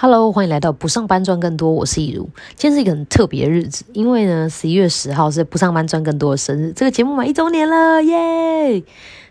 Hello，欢迎来到不上班赚更多，我是易如。今天是一个很特别的日子，因为呢，十一月十号是不上班赚更多的生日，这个节目满一周年了，耶！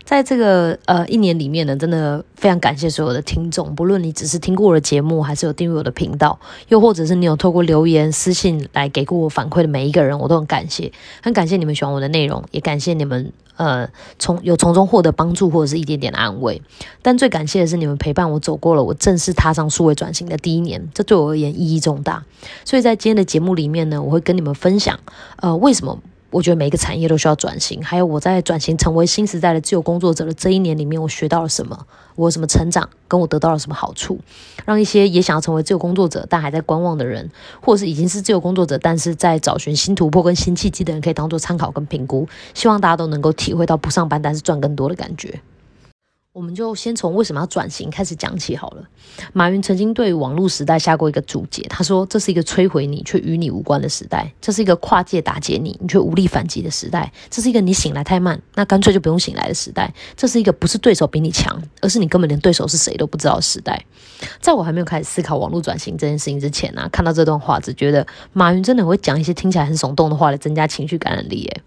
在这个呃一年里面呢，真的非常感谢所有的听众，不论你只是听过我的节目，还是有订阅我的频道，又或者是你有透过留言私信来给过我反馈的每一个人，我都很感谢，很感谢你们喜欢我的内容，也感谢你们呃从有从中获得帮助或者是一点点的安慰。但最感谢的是你们陪伴我走过了我正式踏上数位转型的第一年，这对我而言意义重大。所以在今天的节目里面呢，我会跟你们分享呃为什么。我觉得每一个产业都需要转型，还有我在转型成为新时代的自由工作者的这一年里面，我学到了什么？我有什么成长？跟我得到了什么好处？让一些也想要成为自由工作者但还在观望的人，或者是已经是自由工作者但是在找寻新突破跟新契机的人，可以当做参考跟评估。希望大家都能够体会到不上班但是赚更多的感觉。我们就先从为什么要转型开始讲起好了。马云曾经对网络时代下过一个注解，他说：“这是一个摧毁你却与你无关的时代，这是一个跨界打劫你，你却无力反击的时代，这是一个你醒来太慢，那干脆就不用醒来的时代，这是一个不是对手比你强，而是你根本连对手是谁都不知道的时代。”在我还没有开始思考网络转型这件事情之前呢，看到这段话，只觉得马云真的会讲一些听起来很耸动的话来增加情绪感染力耶。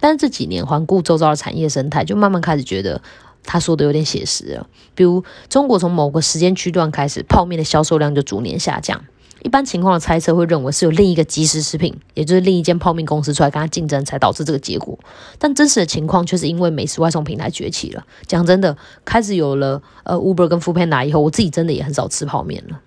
但是这几年环顾周遭的产业生态，就慢慢开始觉得。他说的有点写实了，比如中国从某个时间区段开始，泡面的销售量就逐年下降。一般情况的猜测会认为是有另一个即时食品，也就是另一间泡面公司出来跟他竞争，才导致这个结果。但真实的情况却是因为美食外送平台崛起了。讲真的，开始有了呃 Uber 跟 Foodpanda 以后，我自己真的也很少吃泡面了。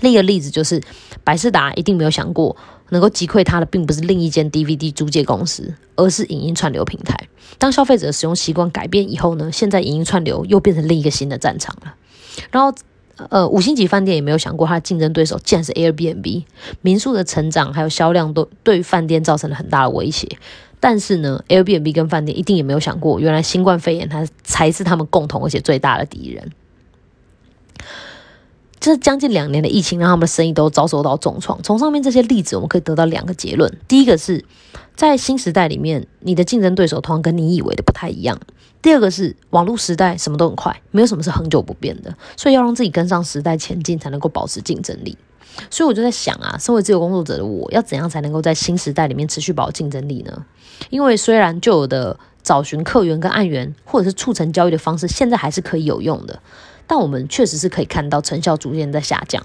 另一个例子就是，百事达一定没有想过。能够击溃它的，并不是另一间 DVD 租借公司，而是影音串流平台。当消费者使用习惯改变以后呢，现在影音串流又变成另一个新的战场了。然后，呃，五星级饭店也没有想过，它的竞争对手竟然是 Airbnb。民宿的成长还有销量都对饭店造成了很大的威胁。但是呢，Airbnb 跟饭店一定也没有想过，原来新冠肺炎它才是他们共同而且最大的敌人。这将近两年的疫情，让他们的生意都遭受到重创。从上面这些例子，我们可以得到两个结论：第一个是在新时代里面，你的竞争对手通常跟你以为的不太一样；第二个是网络时代什么都很快，没有什么是恒久不变的，所以要让自己跟上时代前进，才能够保持竞争力。所以我就在想啊，身为自由工作者的我，要怎样才能够在新时代里面持续保竞争力呢？因为虽然旧有的找寻客源跟案源，或者是促成交易的方式，现在还是可以有用的。但我们确实是可以看到成效逐渐在下降，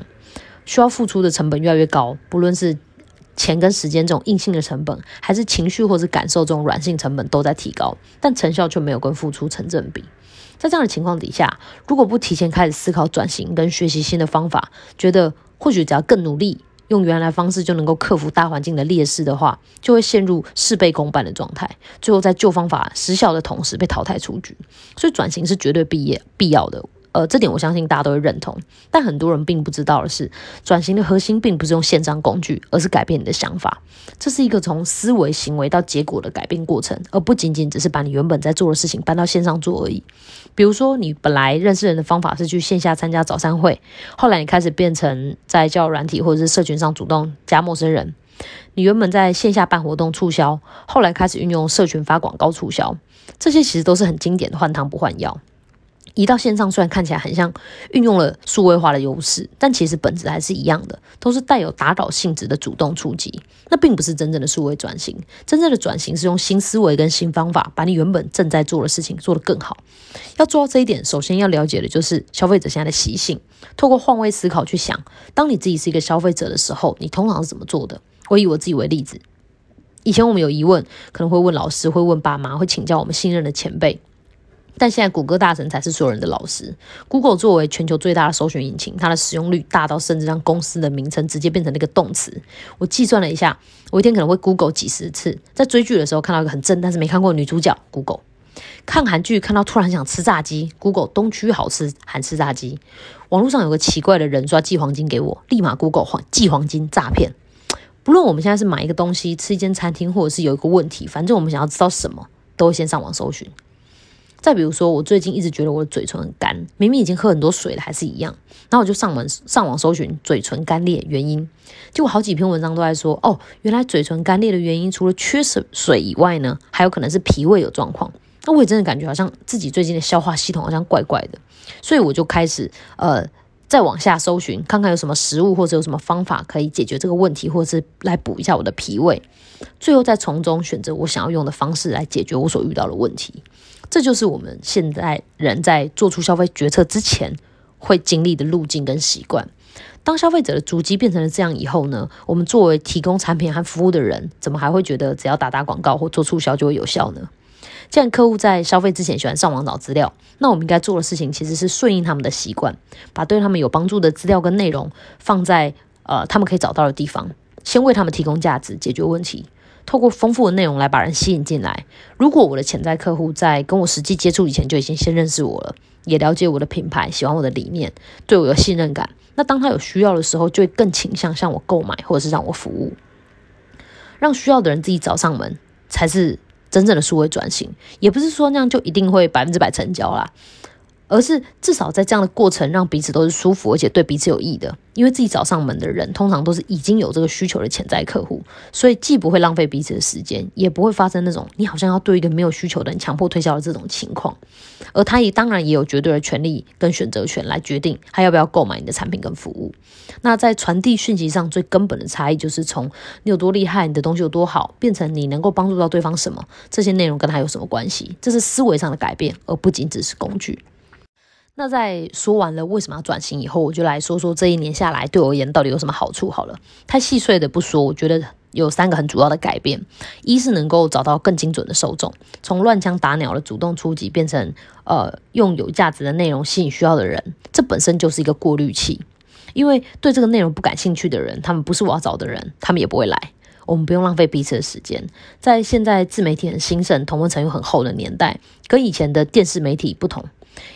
需要付出的成本越来越高，不论是钱跟时间这种硬性的成本，还是情绪或者感受这种软性成本都在提高，但成效却没有跟付出成正比。在这样的情况底下，如果不提前开始思考转型跟学习新的方法，觉得或许只要更努力，用原来方式就能够克服大环境的劣势的话，就会陷入事倍功半的状态，最后在旧方法失效的同时被淘汰出局。所以转型是绝对必业必要的。呃，这点我相信大家都会认同，但很多人并不知道的是，转型的核心并不是用线上工具，而是改变你的想法。这是一个从思维、行为到结果的改变过程，而不仅仅只是把你原本在做的事情搬到线上做而已。比如说，你本来认识人的方法是去线下参加早餐会，后来你开始变成在交友软体或者是社群上主动加陌生人；你原本在线下办活动促销，后来开始运用社群发广告促销。这些其实都是很经典的换汤不换药。移到线上，虽然看起来很像运用了数位化的优势，但其实本质还是一样的，都是带有打扰性质的主动出击。那并不是真正的数位转型，真正的转型是用新思维跟新方法，把你原本正在做的事情做得更好。要做到这一点，首先要了解的就是消费者现在的习性，透过换位思考去想，当你自己是一个消费者的时候，你通常是怎么做的？我以我自己为例子，以前我们有疑问，可能会问老师，会问爸妈，会请教我们信任的前辈。但现在谷歌大神才是所有人的老师。Google 作为全球最大的搜寻引擎，它的使用率大到甚至让公司的名称直接变成那个动词。我计算了一下，我一天可能会 Google 几十次。在追剧的时候看到一个很正但是没看过女主角，Google；看韩剧看到突然想吃炸鸡，Google 东区好吃，韩式炸鸡。网络上有个奇怪的人说要寄黄金给我，立马 Google 黄寄黄金诈骗。不论我们现在是买一个东西、吃一间餐厅，或者是有一个问题，反正我们想要知道什么，都会先上网搜寻。再比如说，我最近一直觉得我的嘴唇很干，明明已经喝很多水了，还是一样。然后我就上网上网搜寻嘴唇干裂原因，结果好几篇文章都在说，哦，原来嘴唇干裂的原因除了缺水水以外呢，还有可能是脾胃有状况。那我也真的感觉好像自己最近的消化系统好像怪怪的，所以我就开始呃再往下搜寻，看看有什么食物或者有什么方法可以解决这个问题，或者是来补一下我的脾胃。最后再从中选择我想要用的方式来解决我所遇到的问题。这就是我们现在人在做出消费决策之前会经历的路径跟习惯。当消费者的足迹变成了这样以后呢，我们作为提供产品和服务的人，怎么还会觉得只要打打广告或做促销就会有效呢？既然客户在消费之前喜欢上网找资料，那我们应该做的事情其实是顺应他们的习惯，把对他们有帮助的资料跟内容放在呃他们可以找到的地方，先为他们提供价值，解决问题。透过丰富的内容来把人吸引进来。如果我的潜在客户在跟我实际接触以前就已经先认识我了，也了解我的品牌，喜欢我的理念，对我有信任感，那当他有需要的时候，就会更倾向向我购买，或者是让我服务。让需要的人自己找上门，才是真正的数位转型。也不是说那样就一定会百分之百成交啦。而是至少在这样的过程，让彼此都是舒服，而且对彼此有益的。因为自己找上门的人，通常都是已经有这个需求的潜在客户，所以既不会浪费彼此的时间，也不会发生那种你好像要对一个没有需求的人强迫推销的这种情况。而他也当然也有绝对的权利跟选择权来决定他要不要购买你的产品跟服务。那在传递讯息上最根本的差异，就是从你有多厉害，你的东西有多好，变成你能够帮助到对方什么，这些内容跟他有什么关系？这是思维上的改变，而不仅只是工具。那在说完了为什么要转型以后，我就来说说这一年下来对我而言到底有什么好处好了。太细碎的不说，我觉得有三个很主要的改变：一是能够找到更精准的受众，从乱枪打鸟的主动出击变成呃用有价值的内容吸引需要的人，这本身就是一个过滤器。因为对这个内容不感兴趣的人，他们不是我要找的人，他们也不会来。我们不用浪费彼此的时间。在现在自媒体很兴盛、同温层又很厚的年代，跟以前的电视媒体不同。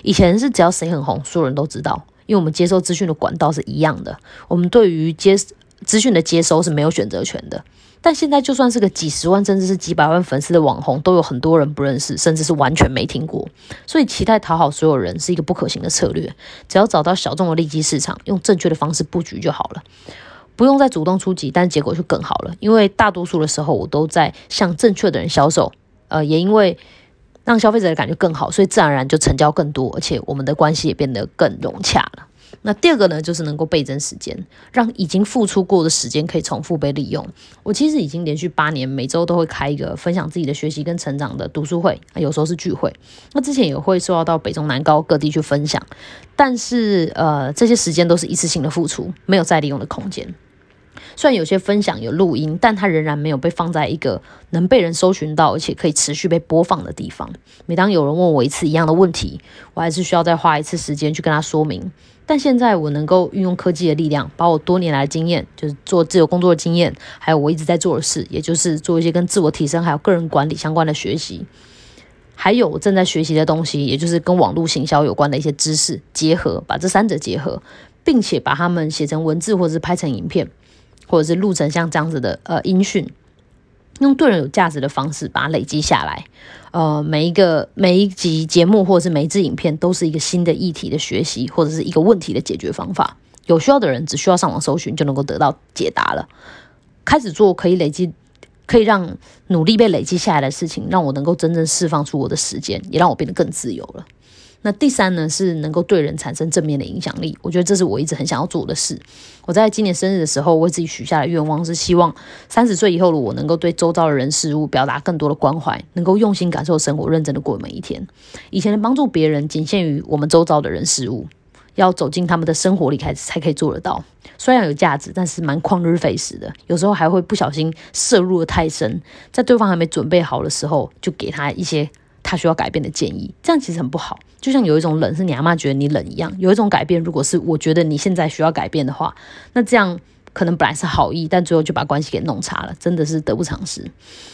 以前是只要谁很红，所有人都知道，因为我们接收资讯的管道是一样的。我们对于接资讯的接收是没有选择权的。但现在就算是个几十万甚至是几百万粉丝的网红，都有很多人不认识，甚至是完全没听过。所以期待讨好所有人是一个不可行的策略。只要找到小众的利基市场，用正确的方式布局就好了，不用再主动出击，但结果就更好了。因为大多数的时候，我都在向正确的人销售。呃，也因为。让消费者的感觉更好，所以自然而然就成交更多，而且我们的关系也变得更融洽了。那第二个呢，就是能够倍增时间，让已经付出过的时间可以重复被利用。我其实已经连续八年每周都会开一个分享自己的学习跟成长的读书会，有时候是聚会。那之前也会受到到北中南高各地去分享，但是呃，这些时间都是一次性的付出，没有再利用的空间。虽然有些分享有录音，但它仍然没有被放在一个能被人搜寻到，而且可以持续被播放的地方。每当有人问我一次一样的问题，我还是需要再花一次时间去跟他说明。但现在我能够运用科技的力量，把我多年来的经验，就是做自由工作的经验，还有我一直在做的事，也就是做一些跟自我提升还有个人管理相关的学习，还有我正在学习的东西，也就是跟网络行销有关的一些知识结合，把这三者结合，并且把它们写成文字或者是拍成影片。或者是录成像这样子的呃音讯，用对人有价值的方式把它累积下来。呃，每一个每一集节目或者是每一支影片都是一个新的议题的学习，或者是一个问题的解决方法。有需要的人只需要上网搜寻就能够得到解答了。开始做可以累积，可以让努力被累积下来的事情，让我能够真正释放出我的时间，也让我变得更自由了。那第三呢，是能够对人产生正面的影响力。我觉得这是我一直很想要做的事。我在今年生日的时候，为自己许下的愿望是希望三十岁以后的我能够对周遭的人事物表达更多的关怀，能够用心感受生活，认真的过每一天。以前的帮助别人仅限于我们周遭的人事物，要走进他们的生活里开始才可以做得到。虽然有价值，但是蛮旷日费时的。有时候还会不小心摄入的太深，在对方还没准备好的时候，就给他一些。他需要改变的建议，这样其实很不好。就像有一种冷是你阿妈觉得你冷一样，有一种改变，如果是我觉得你现在需要改变的话，那这样可能本来是好意，但最后就把关系给弄差了，真的是得不偿失。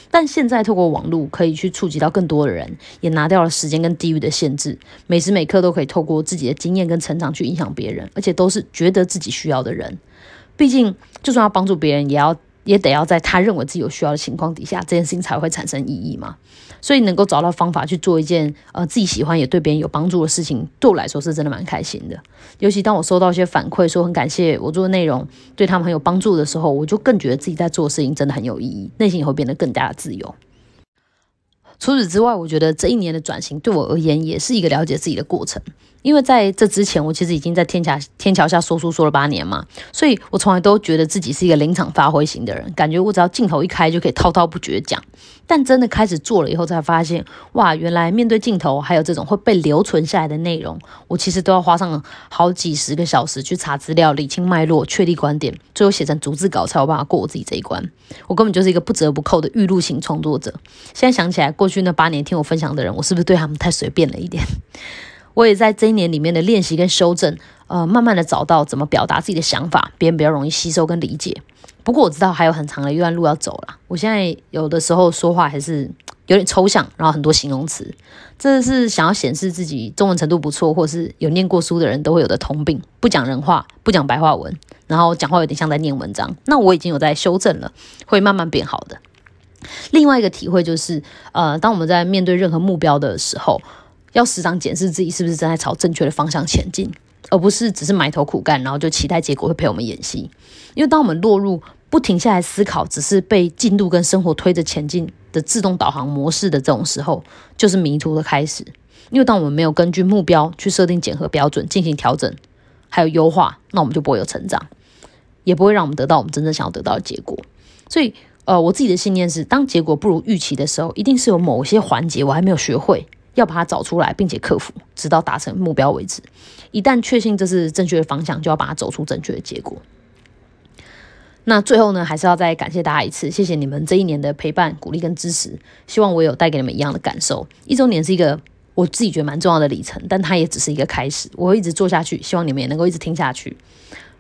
但现在透过网络可以去触及到更多的人，也拿掉了时间跟地域的限制，每时每刻都可以透过自己的经验跟成长去影响别人，而且都是觉得自己需要的人。毕竟，就算要帮助别人，也要。也得要在他认为自己有需要的情况底下，这件事情才会产生意义嘛。所以能够找到方法去做一件呃自己喜欢也对别人有帮助的事情，对我来说是真的蛮开心的。尤其当我收到一些反馈，说很感谢我做的内容对他们很有帮助的时候，我就更觉得自己在做的事情真的很有意义，内心也会变得更加的自由。除此之外，我觉得这一年的转型对我而言也是一个了解自己的过程。因为在这之前，我其实已经在天桥天桥下说书说了八年嘛，所以我从来都觉得自己是一个临场发挥型的人，感觉我只要镜头一开就可以滔滔不绝讲。但真的开始做了以后，才发现哇，原来面对镜头还有这种会被留存下来的内容，我其实都要花上好几十个小时去查资料、理清脉络、确立观点，最后写成逐字稿才有办法过我自己这一关。我根本就是一个不折不扣的预录型创作者。现在想起来，过去那八年听我分享的人，我是不是对他们太随便了一点？我也在这一年里面的练习跟修正，呃，慢慢的找到怎么表达自己的想法，别人比较容易吸收跟理解。不过我知道还有很长的一段路要走了。我现在有的时候说话还是有点抽象，然后很多形容词，这是想要显示自己中文程度不错，或是有念过书的人都会有的通病，不讲人话，不讲白话文，然后讲话有点像在念文章。那我已经有在修正了，会慢慢变好的。另外一个体会就是，呃，当我们在面对任何目标的时候。要时常检视自己是不是正在朝正确的方向前进，而不是只是埋头苦干，然后就期待结果会陪我们演戏。因为当我们落入不停下来思考，只是被进度跟生活推着前进的自动导航模式的这种时候，就是迷途的开始。因为当我们没有根据目标去设定检核标准进行调整，还有优化，那我们就不会有成长，也不会让我们得到我们真正想要得到的结果。所以，呃，我自己的信念是，当结果不如预期的时候，一定是有某些环节我还没有学会。要把它找出来，并且克服，直到达成目标为止。一旦确信这是正确的方向，就要把它走出正确的结果。那最后呢，还是要再感谢大家一次，谢谢你们这一年的陪伴、鼓励跟支持。希望我有带给你们一样的感受。一周年是一个我自己觉得蛮重要的里程，但它也只是一个开始。我会一直做下去，希望你们也能够一直听下去。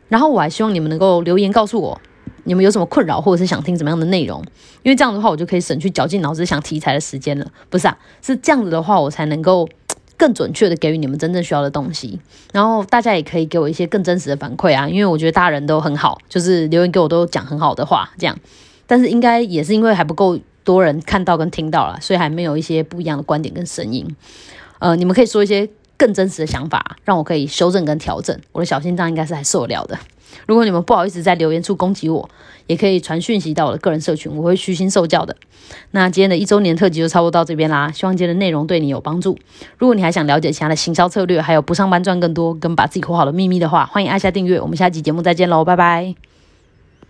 然后我还希望你们能够留言告诉我。你们有什么困扰，或者是想听怎么样的内容？因为这样的话，我就可以省去绞尽脑汁想题材的时间了。不是啊，是这样子的话，我才能够更准确的给予你们真正需要的东西。然后大家也可以给我一些更真实的反馈啊，因为我觉得大人都很好，就是留言给我都讲很好的话，这样。但是应该也是因为还不够多人看到跟听到了，所以还没有一些不一样的观点跟声音。呃，你们可以说一些更真实的想法，让我可以修正跟调整。我的小心脏应该是还受得了的。如果你们不好意思在留言处攻击我，也可以传讯息到我的个人社群，我会虚心受教的。那今天的一周年特辑就差不多到这边啦，希望今天的内容对你有帮助。如果你还想了解其他的行销策略，还有不上班赚更多跟把自己活好的秘密的话，欢迎按下订阅。我们下期节目再见喽，拜拜。